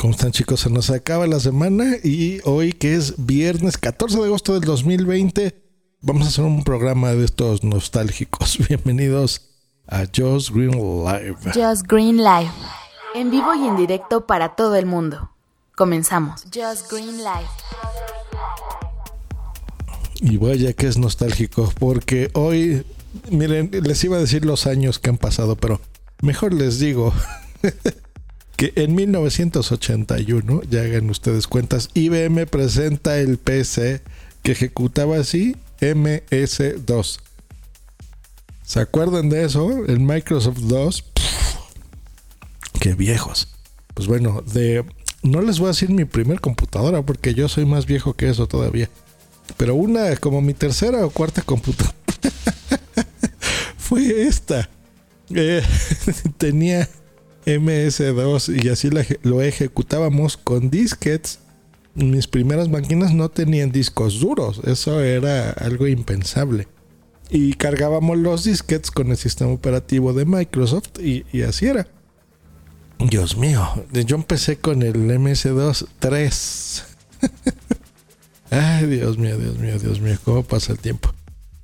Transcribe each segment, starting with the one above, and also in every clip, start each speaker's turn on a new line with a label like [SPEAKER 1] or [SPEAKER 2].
[SPEAKER 1] ¿Cómo están chicos? Se nos acaba la semana y hoy que es viernes 14 de agosto del 2020 vamos a hacer un programa de estos nostálgicos. Bienvenidos a Just Green Live.
[SPEAKER 2] Just Green Live. En vivo y en directo para todo el mundo. Comenzamos. Just Green Live.
[SPEAKER 1] Y vaya que es nostálgico porque hoy, miren, les iba a decir los años que han pasado, pero mejor les digo que en 1981, ya hagan ustedes cuentas, IBM presenta el PC que ejecutaba así MS2. ¿Se acuerdan de eso? El Microsoft 2. qué viejos. Pues bueno, de no les voy a decir mi primer computadora porque yo soy más viejo que eso todavía. Pero una como mi tercera o cuarta computadora fue esta. Eh, tenía MS2 y así lo ejecutábamos con disquets. Mis primeras máquinas no tenían discos duros, eso era algo impensable. Y cargábamos los disquets con el sistema operativo de Microsoft y, y así era. Dios mío, yo empecé con el MS2 3. Ay, Dios mío, Dios mío, Dios mío, cómo pasa el tiempo.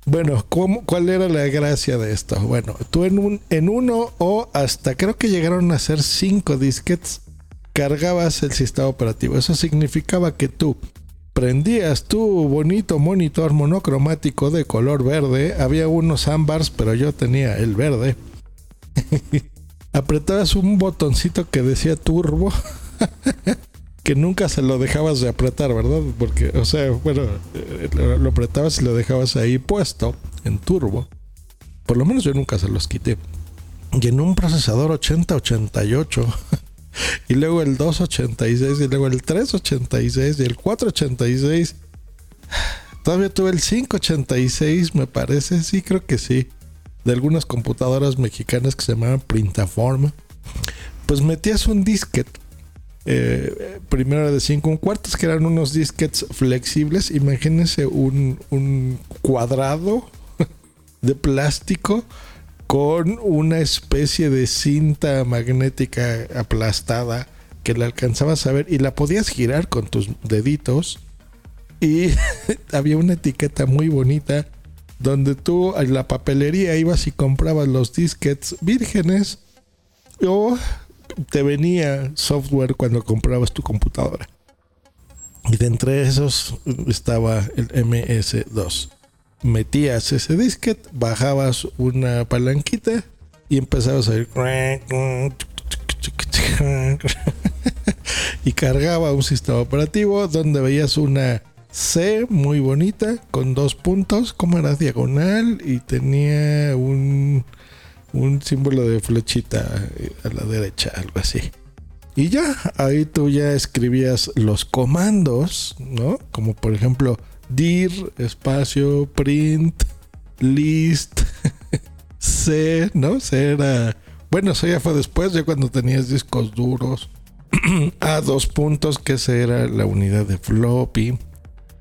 [SPEAKER 1] Bueno, ¿cuál era la gracia de esto? Bueno, tú en, un, en uno o hasta creo que llegaron a ser cinco disquets, cargabas el sistema operativo. Eso significaba que tú prendías tu bonito monitor monocromático de color verde. Había unos ámbars, pero yo tenía el verde. Apretabas un botoncito que decía turbo. que nunca se lo dejabas de apretar, ¿verdad? Porque, o sea, bueno, eh, lo, apretabas y lo dejabas ahí puesto en turbo. Por lo menos yo nunca se los quité. Y en un procesador 8088. y luego el 286 y luego el 386 y el 486. Todavía tuve el 586, me parece. Sí, creo que sí. De algunas computadoras mexicanas que se llamaban Printaform. Pues metías un disquete eh, primero de 5 cuartos, que eran unos disquets flexibles. Imagínense un, un cuadrado de plástico con una especie de cinta magnética aplastada que la alcanzabas a ver y la podías girar con tus deditos. Y había una etiqueta muy bonita donde tú en la papelería ibas y comprabas los disquets vírgenes o te venía software cuando comprabas tu computadora. Y de entre esos estaba el MS2. Metías ese disquete, bajabas una palanquita y empezabas a ir. y cargaba un sistema operativo donde veías una C muy bonita con dos puntos, como era diagonal y tenía un un símbolo de flechita eh, a la derecha, algo así. Y ya, ahí tú ya escribías los comandos, ¿no? Como por ejemplo, dir, espacio, print, list, c, ¿no? C. Bueno, eso ya fue después, ya cuando tenías discos duros. a dos puntos, que esa era la unidad de floppy.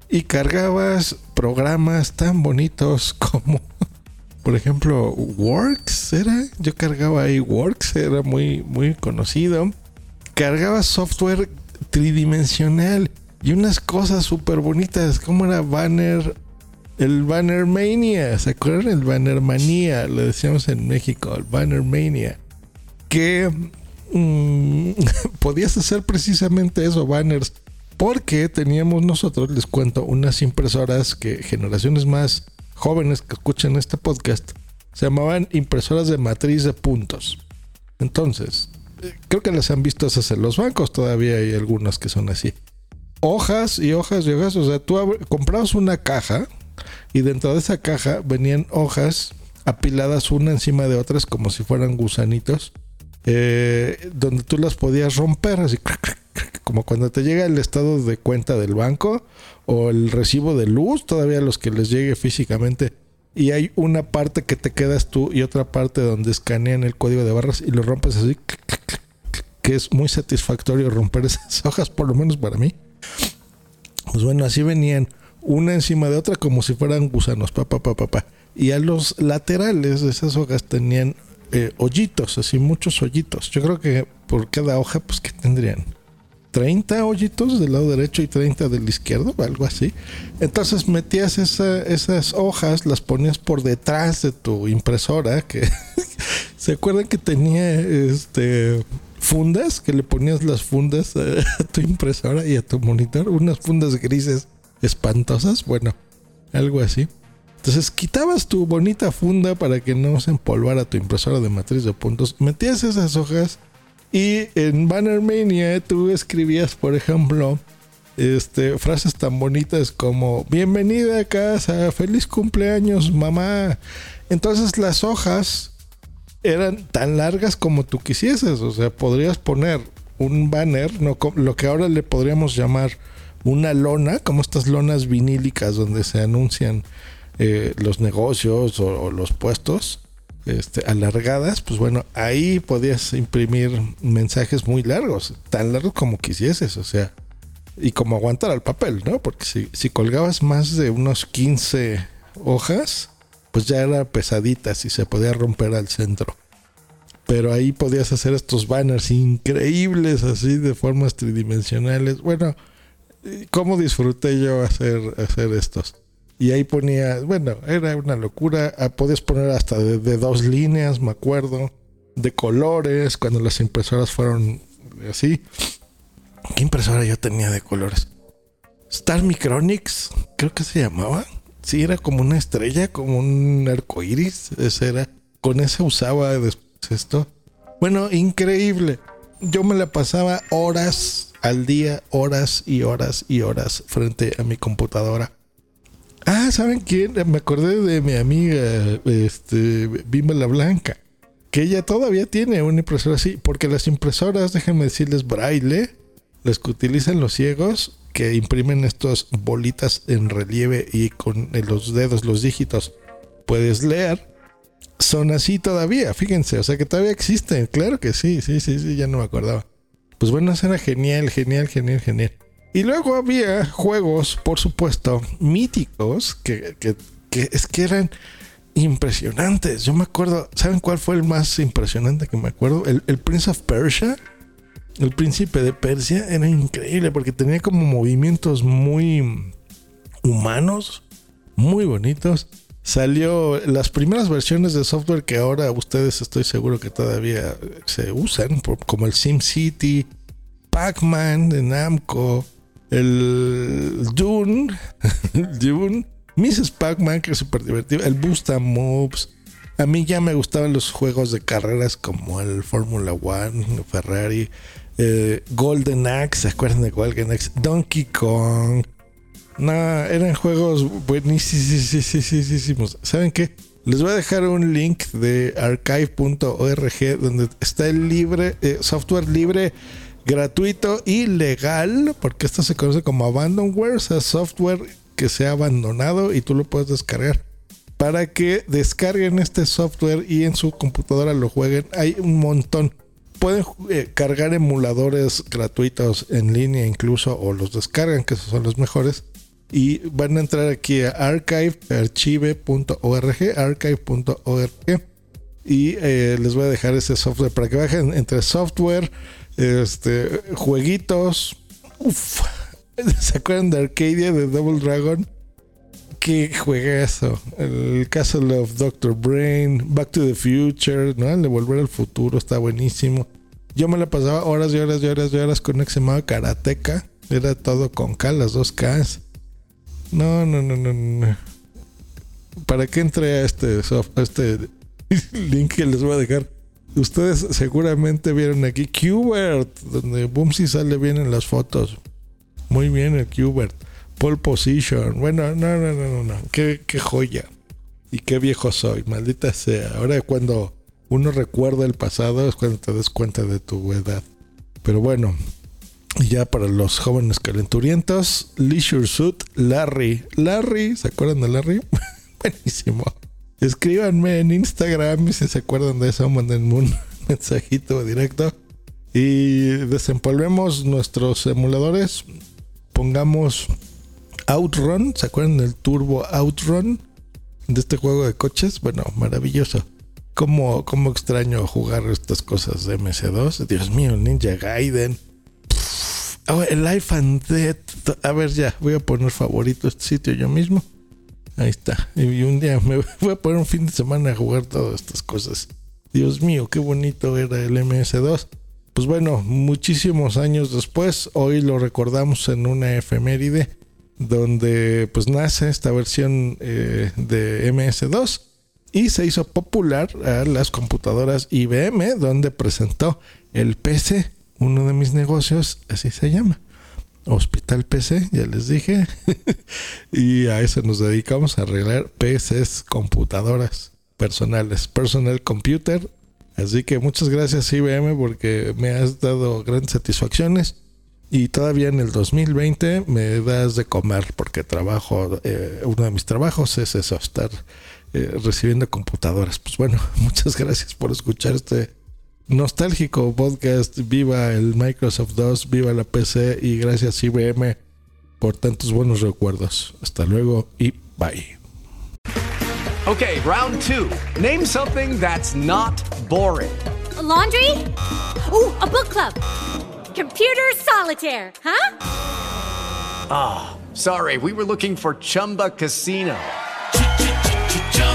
[SPEAKER 1] Y cargabas programas tan bonitos como por ejemplo, Works era, yo cargaba ahí Works, era muy, muy conocido. Cargaba software tridimensional y unas cosas súper bonitas, como era Banner, el Banner Mania, ¿se acuerdan? El Banner Manía, lo decíamos en México, el Banner Mania, que mm, podías hacer precisamente eso, banners, porque teníamos nosotros, les cuento, unas impresoras que generaciones más jóvenes que escuchen este podcast, se llamaban impresoras de matriz de puntos. Entonces, eh, creo que las han visto esas en los bancos, todavía hay algunas que son así. Hojas y hojas y hojas, o sea, tú comprabas una caja y dentro de esa caja venían hojas apiladas una encima de otras como si fueran gusanitos eh, donde tú las podías romper, así como cuando te llega el estado de cuenta del banco o el recibo de luz, todavía los que les llegue físicamente. Y hay una parte que te quedas tú y otra parte donde escanean el código de barras y lo rompes así, que es muy satisfactorio romper esas hojas, por lo menos para mí. Pues bueno, así venían una encima de otra como si fueran gusanos, papá, papá, papá. Y a los laterales de esas hojas tenían eh, hoyitos, así muchos hoyitos. Yo creo que por cada hoja, pues que tendrían 30 hoyitos del lado derecho y 30 del izquierdo, algo así. Entonces metías esas hojas, las ponías por detrás de tu impresora, que se acuerdan que tenía este fundas, que le ponías las fundas a tu impresora y a tu monitor, unas fundas grises espantosas, bueno, algo así. Entonces quitabas tu bonita funda para que no se empolvara tu impresora de matriz de puntos, metías esas hojas y en Bannermania tú escribías, por ejemplo, este, frases tan bonitas como bienvenida a casa, feliz cumpleaños mamá. Entonces las hojas eran tan largas como tú quisieses, o sea, podrías poner un banner, no, lo que ahora le podríamos llamar una lona, como estas lonas vinílicas donde se anuncian eh, los negocios o, los puestos este, alargadas, pues bueno, ahí podías imprimir mensajes muy largos, tan largos como quisieses, o sea, y como aguantar al papel, ¿no? Porque si, si colgabas más de unos 15 hojas, pues ya era pesadita y se podía romper al centro. Pero ahí podías hacer estos banners increíbles, así de formas tridimensionales. Bueno, ¿cómo disfruté yo hacer, hacer estos? Y ahí ponía, bueno, era una locura. Ah, podías poner hasta de, dos líneas, me acuerdo. De colores, cuando las impresoras fueron así. ¿Qué impresora yo tenía de colores? Star Micronics, creo que se llamaba. Sí, era como una estrella, como un arco iris. Ese era. Con ese usaba después esto. Bueno, increíble. Yo me la pasaba horas al día, horas y horas y horas frente a mi computadora Ah, ¿saben quién? Me acordé de mi amiga, este, Bimba la Blanca, que ella todavía tiene una impresora así, porque las impresoras, déjenme decirles, braille, las que utilizan los ciegos, que imprimen estas bolitas en relieve y con los dedos, los dígitos, puedes leer, son así todavía, fíjense, o sea que todavía existen, claro que sí, sí, sí, sí, ya no me acordaba. Pues bueno, eso era genial, genial, genial, genial. Y luego había juegos, por supuesto, míticos, que, es que eran impresionantes. Yo me acuerdo, ¿saben cuál fue el más impresionante que me acuerdo? El, Prince of Persia. El príncipe de Persia era increíble porque tenía como movimientos muy humanos, muy bonitos. Salió las primeras versiones de software que ahora ustedes estoy seguro que todavía se usan, como el SimCity, Pac-Man de Namco, el Dune, Dune, Mrs. Pac-Man, que es súper divertido, el Boost Moves. A mí ya me gustaban los juegos de carreras como el Fórmula One, Ferrari, eh, Golden Axe, ¿se acuerdan de Golden Axe? Donkey Kong. No, eran juegos buenísimos. ¿Saben qué? Les voy a dejar un link de archive.org donde está el libre, eh, software libre gratuito y legal, porque esto se conoce como abandonware, o sea, software que se ha abandonado y tú lo puedes descargar. Para que descarguen este software y en su computadora lo jueguen, hay un montón. Pueden eh, cargar emuladores gratuitos en línea incluso o los descargan, que esos son los mejores. Y van a entrar aquí a archive.org, archive.org. Y eh, les voy a dejar ese software para que bajen entre software, este, jueguitos. Uf. ¿Se acuerdan de Arcadia de Double Dragon? Qué eso El Castle of Dr. Brain, Back to the Future, ¿no? El de Volver al Futuro está buenísimo. Yo me la pasaba horas y horas y horas y horas con una que se llamaba Karateka. Era todo con K, las dos Ks. No, no, no, no, no. ¿Para qué entré este, a este link que les voy a dejar? Ustedes seguramente vieron aquí Qbert, donde Boomsy sale bien en las fotos. Muy bien el Qbert. Pole position. Bueno, no, no, no, no, no. Qué, qué joya. Y qué viejo soy, maldita sea. Ahora cuando uno recuerda el pasado es cuando te das cuenta de tu edad. Pero bueno, ya para los jóvenes calenturientos, Leisure Suit Larry. Larry, ¿se acuerdan de Larry? Buenísimo. Escríbanme en Instagram si se acuerdan de eso, manden un mensajito directo. Y desempolvemos nuestros emuladores. Pongamos Outrun, ¿se acuerdan del Turbo Outrun? De este juego de coches. Bueno, maravilloso. ¿Cómo, cómo extraño jugar estas cosas de MS2? Dios mío, Ninja Gaiden. el Life and Death. A ver, ya, voy a poner favorito este sitio yo mismo. Ahí está. Y un día me voy a poner un fin de semana a jugar todas estas cosas. Dios mío, qué bonito era el MS2. Pues bueno, muchísimos años después, hoy lo recordamos en una efeméride donde pues nace esta versión eh, de MS2 y se hizo popular a las computadoras IBM donde presentó el PC, uno de mis negocios, así se llama. Hospital PC, ya les dije. y a eso nos dedicamos a arreglar PCs, computadoras personales, personal computer. Así que muchas gracias IBM porque me has dado grandes satisfacciones. Y todavía en el 2020 me das de comer porque trabajo, eh, uno de mis trabajos es eso, estar eh, recibiendo computadoras. Pues bueno, muchas gracias por escuchar este nostálgico podcast. Viva el Microsoft 2, viva la PC y gracias IBM por tantos buenos recuerdos. Hasta luego y bye.
[SPEAKER 3] Okay, round two. Name something that's not boring.
[SPEAKER 4] A laundry? Ooh, a book club. Computer solitaire, huh?
[SPEAKER 3] Ah, oh, sorry, we were looking for Chumba Casino.